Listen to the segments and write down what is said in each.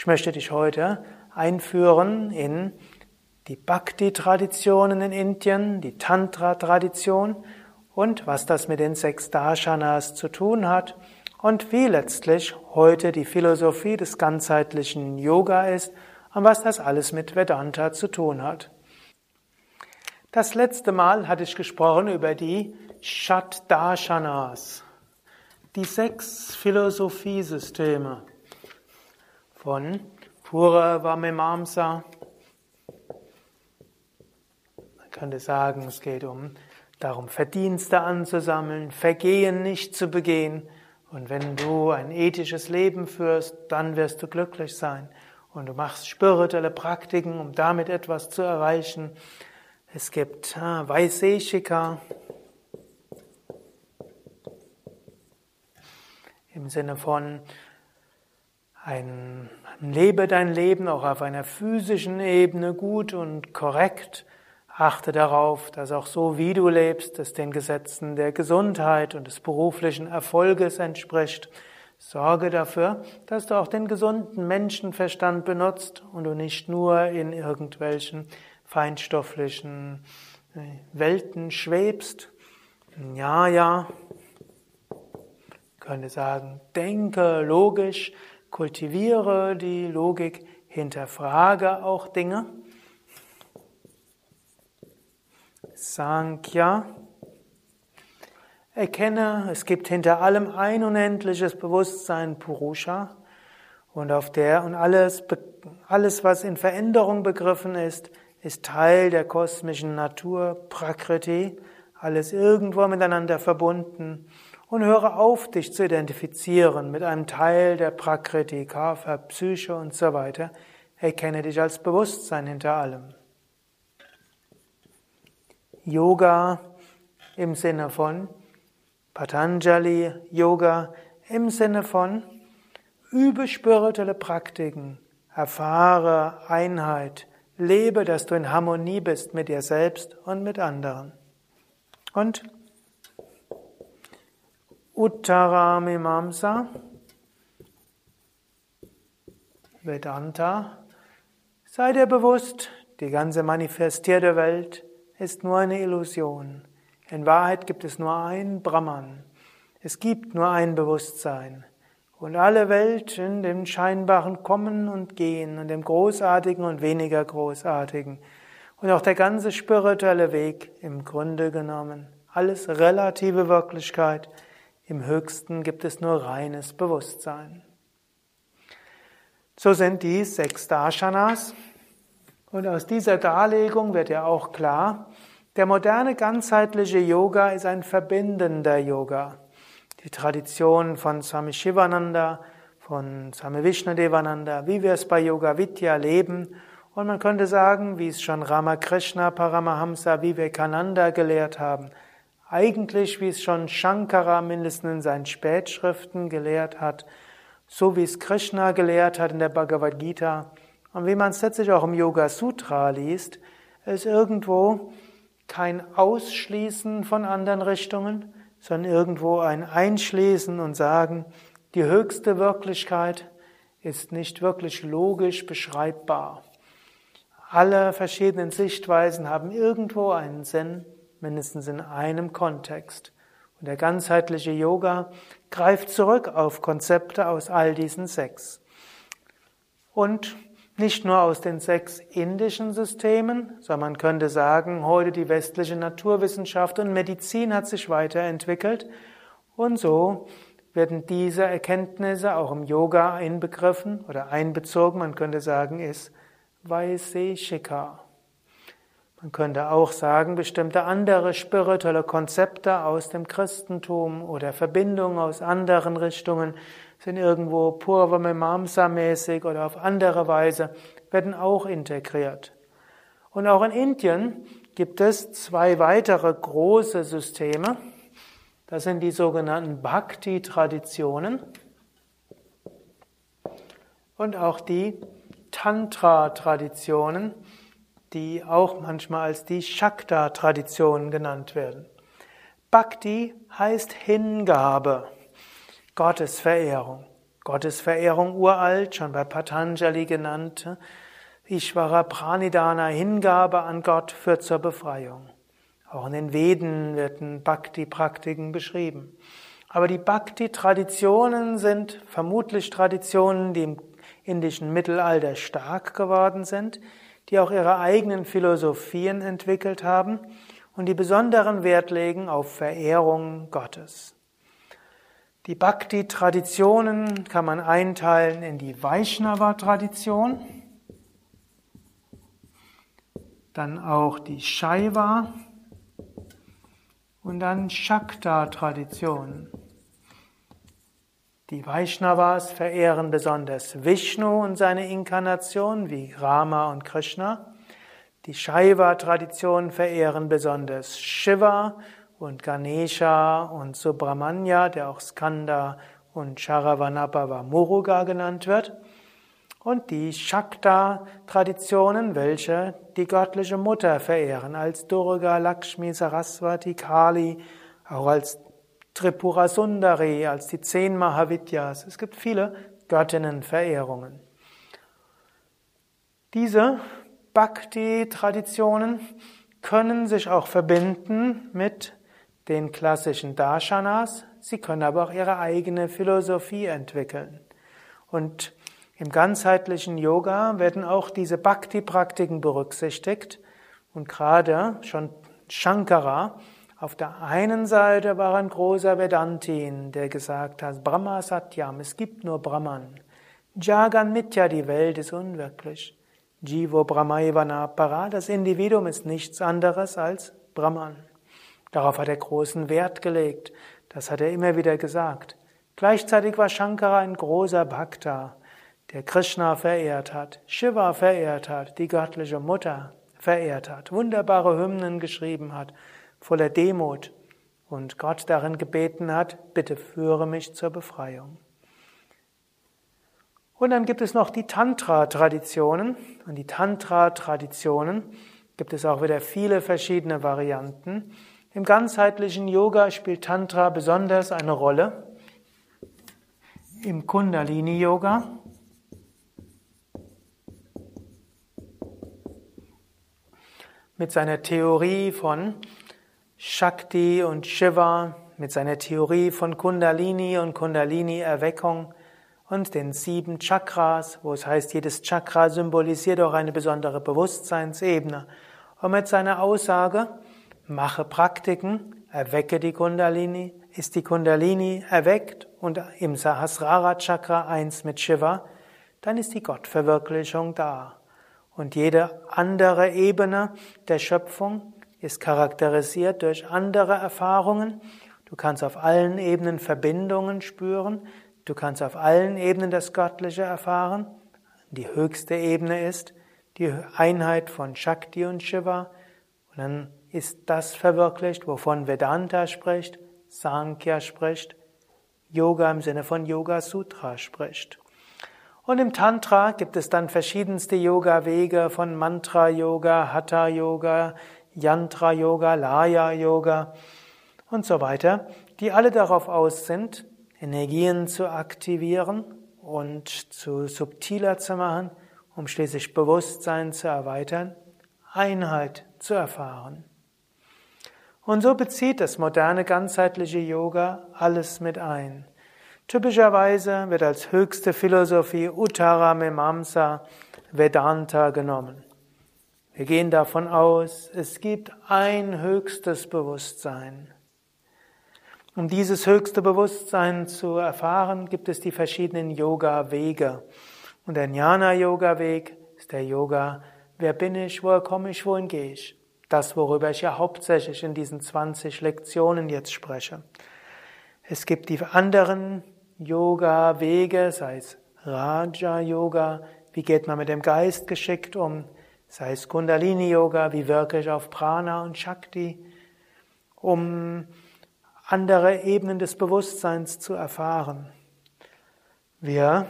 Ich möchte dich heute einführen in die Bhakti-Traditionen in Indien, die Tantra-Tradition und was das mit den sechs Darshanas zu tun hat und wie letztlich heute die Philosophie des ganzheitlichen Yoga ist und was das alles mit Vedanta zu tun hat. Das letzte Mal hatte ich gesprochen über die Shat Darshanas, die sechs Philosophiesysteme von Purava Mimamsa. Man könnte sagen, es geht um darum, Verdienste anzusammeln, Vergehen nicht zu begehen. Und wenn du ein ethisches Leben führst, dann wirst du glücklich sein. Und du machst spirituelle Praktiken, um damit etwas zu erreichen. Es gibt ah, Vaiseshika im Sinne von ein, lebe dein Leben auch auf einer physischen Ebene gut und korrekt. Achte darauf, dass auch so wie du lebst, es den Gesetzen der Gesundheit und des beruflichen Erfolges entspricht. Sorge dafür, dass du auch den gesunden Menschenverstand benutzt und du nicht nur in irgendwelchen feinstofflichen äh, Welten schwebst. Ja, ja. Ich könnte sagen, denke logisch, kultiviere die Logik, hinterfrage auch Dinge. Sankhya. Erkenne, es gibt hinter allem ein unendliches Bewusstsein Purusha und auf der und alles, alles, was in Veränderung begriffen ist, ist Teil der kosmischen Natur, Prakriti, alles irgendwo miteinander verbunden. Und höre auf, dich zu identifizieren mit einem Teil der Prakriti, Kapha, Psyche und so weiter. Erkenne dich als Bewusstsein hinter allem. Yoga im Sinne von Patanjali Yoga im Sinne von übe spirituelle Praktiken, erfahre Einheit, Lebe, dass du in Harmonie bist mit dir selbst und mit anderen. Und Uttaramimamsa, Vedanta, sei dir bewusst, die ganze manifestierte Welt ist nur eine Illusion. In Wahrheit gibt es nur ein Brahman. Es gibt nur ein Bewusstsein. Und alle Welten, dem Scheinbaren kommen und gehen und dem Großartigen und weniger Großartigen. Und auch der ganze spirituelle Weg im Grunde genommen. Alles relative Wirklichkeit. Im Höchsten gibt es nur reines Bewusstsein. So sind die sechs Darshanas. Und aus dieser Darlegung wird ja auch klar, der moderne ganzheitliche Yoga ist ein verbindender Yoga die Tradition von Swami Shivananda, von Swami Vishnadevananda, wie wir es bei Yoga Vidya leben. Und man könnte sagen, wie es schon Ramakrishna Paramahamsa Vivekananda gelehrt haben, eigentlich wie es schon Shankara mindestens in seinen Spätschriften gelehrt hat, so wie es Krishna gelehrt hat in der Bhagavad Gita und wie man es letztlich auch im Yoga Sutra liest, ist irgendwo kein Ausschließen von anderen Richtungen, sondern irgendwo ein Einschließen und sagen, die höchste Wirklichkeit ist nicht wirklich logisch beschreibbar. Alle verschiedenen Sichtweisen haben irgendwo einen Sinn, mindestens in einem Kontext. Und der ganzheitliche Yoga greift zurück auf Konzepte aus all diesen sechs. Und nicht nur aus den sechs indischen Systemen, sondern man könnte sagen, heute die westliche Naturwissenschaft und Medizin hat sich weiterentwickelt und so werden diese Erkenntnisse auch im Yoga einbegriffen oder einbezogen. Man könnte sagen, ist Vaiseshika. Man könnte auch sagen, bestimmte andere spirituelle Konzepte aus dem Christentum oder Verbindungen aus anderen Richtungen sind irgendwo Purva-Mimamsa-mäßig oder auf andere Weise, werden auch integriert. Und auch in Indien gibt es zwei weitere große Systeme. Das sind die sogenannten Bhakti-Traditionen und auch die Tantra-Traditionen, die auch manchmal als die Shakta-Traditionen genannt werden. Bhakti heißt Hingabe. Gottesverehrung. Gottesverehrung uralt, schon bei Patanjali genannt. Ishvara Pranidhana, Hingabe an Gott, führt zur Befreiung. Auch in den Veden werden Bhakti-Praktiken beschrieben. Aber die Bhakti-Traditionen sind vermutlich Traditionen, die im indischen Mittelalter stark geworden sind, die auch ihre eigenen Philosophien entwickelt haben und die besonderen Wert legen auf Verehrung Gottes. Die Bhakti-Traditionen kann man einteilen in die Vaishnava-Tradition, dann auch die Shaiva und dann Shakta-Tradition. Die Vaishnavas verehren besonders Vishnu und seine Inkarnation wie Rama und Krishna. Die Shaiva-Tradition verehren besonders Shiva und Ganesha und Subramanya, der auch Skanda und Sharavanabhava Muruga genannt wird. Und die Shakta-Traditionen, welche die göttliche Mutter verehren, als Durga, Lakshmi, Saraswati, Kali, auch als Tripura Sundari, als die zehn Mahavidyas. Es gibt viele Göttinnenverehrungen. Diese Bhakti-Traditionen können sich auch verbinden mit den klassischen Darshanas, sie können aber auch ihre eigene Philosophie entwickeln. Und im ganzheitlichen Yoga werden auch diese Bhakti-Praktiken berücksichtigt und gerade schon Shankara auf der einen Seite war ein großer Vedantin, der gesagt hat, Brahma Satyam, es gibt nur Brahman. Jagan Mitya, die Welt ist unwirklich. Jivo Brahmaivana Para, das Individuum ist nichts anderes als Brahman. Darauf hat er großen Wert gelegt. Das hat er immer wieder gesagt. Gleichzeitig war Shankara ein großer Bhakta, der Krishna verehrt hat, Shiva verehrt hat, die göttliche Mutter verehrt hat, wunderbare Hymnen geschrieben hat voller Demut und Gott darin gebeten hat, bitte führe mich zur Befreiung. Und dann gibt es noch die Tantra-Traditionen. Und die Tantra-Traditionen gibt es auch wieder viele verschiedene Varianten. Im ganzheitlichen Yoga spielt Tantra besonders eine Rolle. Im Kundalini-Yoga. Mit seiner Theorie von Shakti und Shiva mit seiner Theorie von Kundalini und Kundalini-Erweckung und den sieben Chakras, wo es heißt, jedes Chakra symbolisiert auch eine besondere Bewusstseinsebene. Und mit seiner Aussage, mache Praktiken, erwecke die Kundalini, ist die Kundalini erweckt und im Sahasrara Chakra eins mit Shiva, dann ist die Gottverwirklichung da. Und jede andere Ebene der Schöpfung ist charakterisiert durch andere Erfahrungen. Du kannst auf allen Ebenen Verbindungen spüren. Du kannst auf allen Ebenen das Göttliche erfahren. Die höchste Ebene ist die Einheit von Shakti und Shiva. Und dann ist das verwirklicht, wovon Vedanta spricht, Sankhya spricht, Yoga im Sinne von Yoga Sutra spricht. Und im Tantra gibt es dann verschiedenste Yoga-Wege von Mantra-Yoga, Hatha-Yoga, Yantra-Yoga, Laya-Yoga und so weiter, die alle darauf aus sind, Energien zu aktivieren und zu subtiler zu machen, um schließlich Bewusstsein zu erweitern, Einheit zu erfahren. Und so bezieht das moderne ganzheitliche Yoga alles mit ein. Typischerweise wird als höchste Philosophie Uttara Mimamsa Vedanta genommen. Wir gehen davon aus, es gibt ein höchstes Bewusstsein. Um dieses höchste Bewusstsein zu erfahren, gibt es die verschiedenen Yoga-Wege. Und der Jnana-Yoga-Weg ist der Yoga, wer bin ich, woher komme ich, wohin gehe ich? Das, worüber ich ja hauptsächlich in diesen 20 Lektionen jetzt spreche. Es gibt die anderen Yoga-Wege, sei es Raja-Yoga, wie geht man mit dem Geist geschickt um, sei es Kundalini-Yoga, wie wirke ich auf Prana und Shakti, um andere Ebenen des Bewusstseins zu erfahren. Wir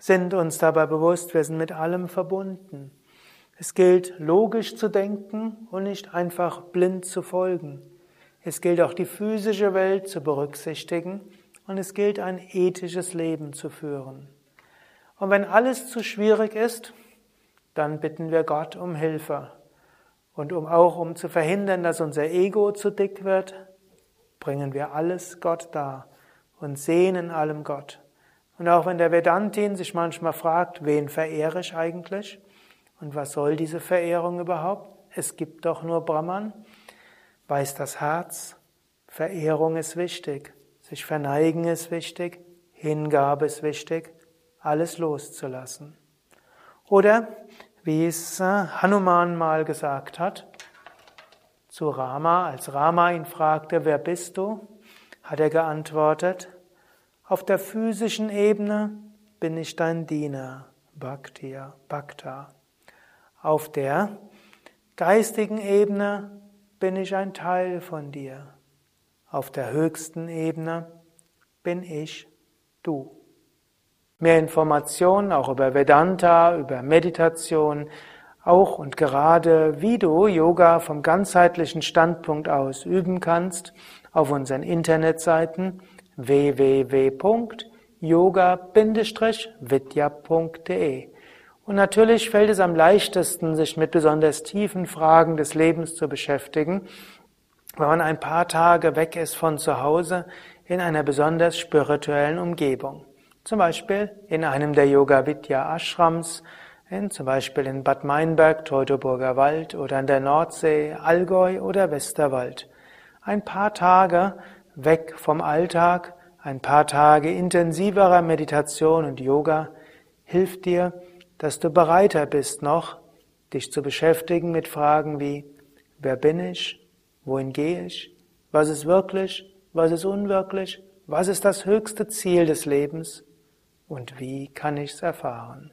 sind uns dabei bewusst, wir sind mit allem verbunden. Es gilt, logisch zu denken und nicht einfach blind zu folgen. Es gilt auch die physische Welt zu berücksichtigen, und es gilt ein ethisches Leben zu führen. Und wenn alles zu schwierig ist, dann bitten wir Gott um Hilfe. Und um auch um zu verhindern, dass unser Ego zu dick wird, bringen wir alles Gott dar und sehen in allem Gott. Und auch wenn der Vedantin sich manchmal fragt, wen verehre ich eigentlich? Und was soll diese Verehrung überhaupt? Es gibt doch nur Brahman. Weiß das Herz, Verehrung ist wichtig, sich verneigen ist wichtig, Hingabe ist wichtig, alles loszulassen. Oder wie es Hanuman mal gesagt hat, zu Rama, als Rama ihn fragte, wer bist du, hat er geantwortet, auf der physischen Ebene bin ich dein Diener, Bhaktiya, Bhakta. Auf der geistigen Ebene bin ich ein Teil von dir. Auf der höchsten Ebene bin ich du. Mehr Informationen auch über Vedanta, über Meditation, auch und gerade wie du Yoga vom ganzheitlichen Standpunkt aus üben kannst, auf unseren Internetseiten www.yoga-vidya.de. Und natürlich fällt es am leichtesten, sich mit besonders tiefen Fragen des Lebens zu beschäftigen, wenn man ein paar Tage weg ist von zu Hause in einer besonders spirituellen Umgebung. Zum Beispiel in einem der Yoga Vidya Ashrams, in, zum Beispiel in Bad Meinberg, Teutoburger Wald oder an der Nordsee, Allgäu oder Westerwald. Ein paar Tage weg vom Alltag, ein paar Tage intensiverer Meditation und Yoga hilft dir, dass du bereiter bist noch, dich zu beschäftigen mit Fragen wie, wer bin ich? Wohin gehe ich? Was ist wirklich? Was ist unwirklich? Was ist das höchste Ziel des Lebens? Und wie kann ich es erfahren?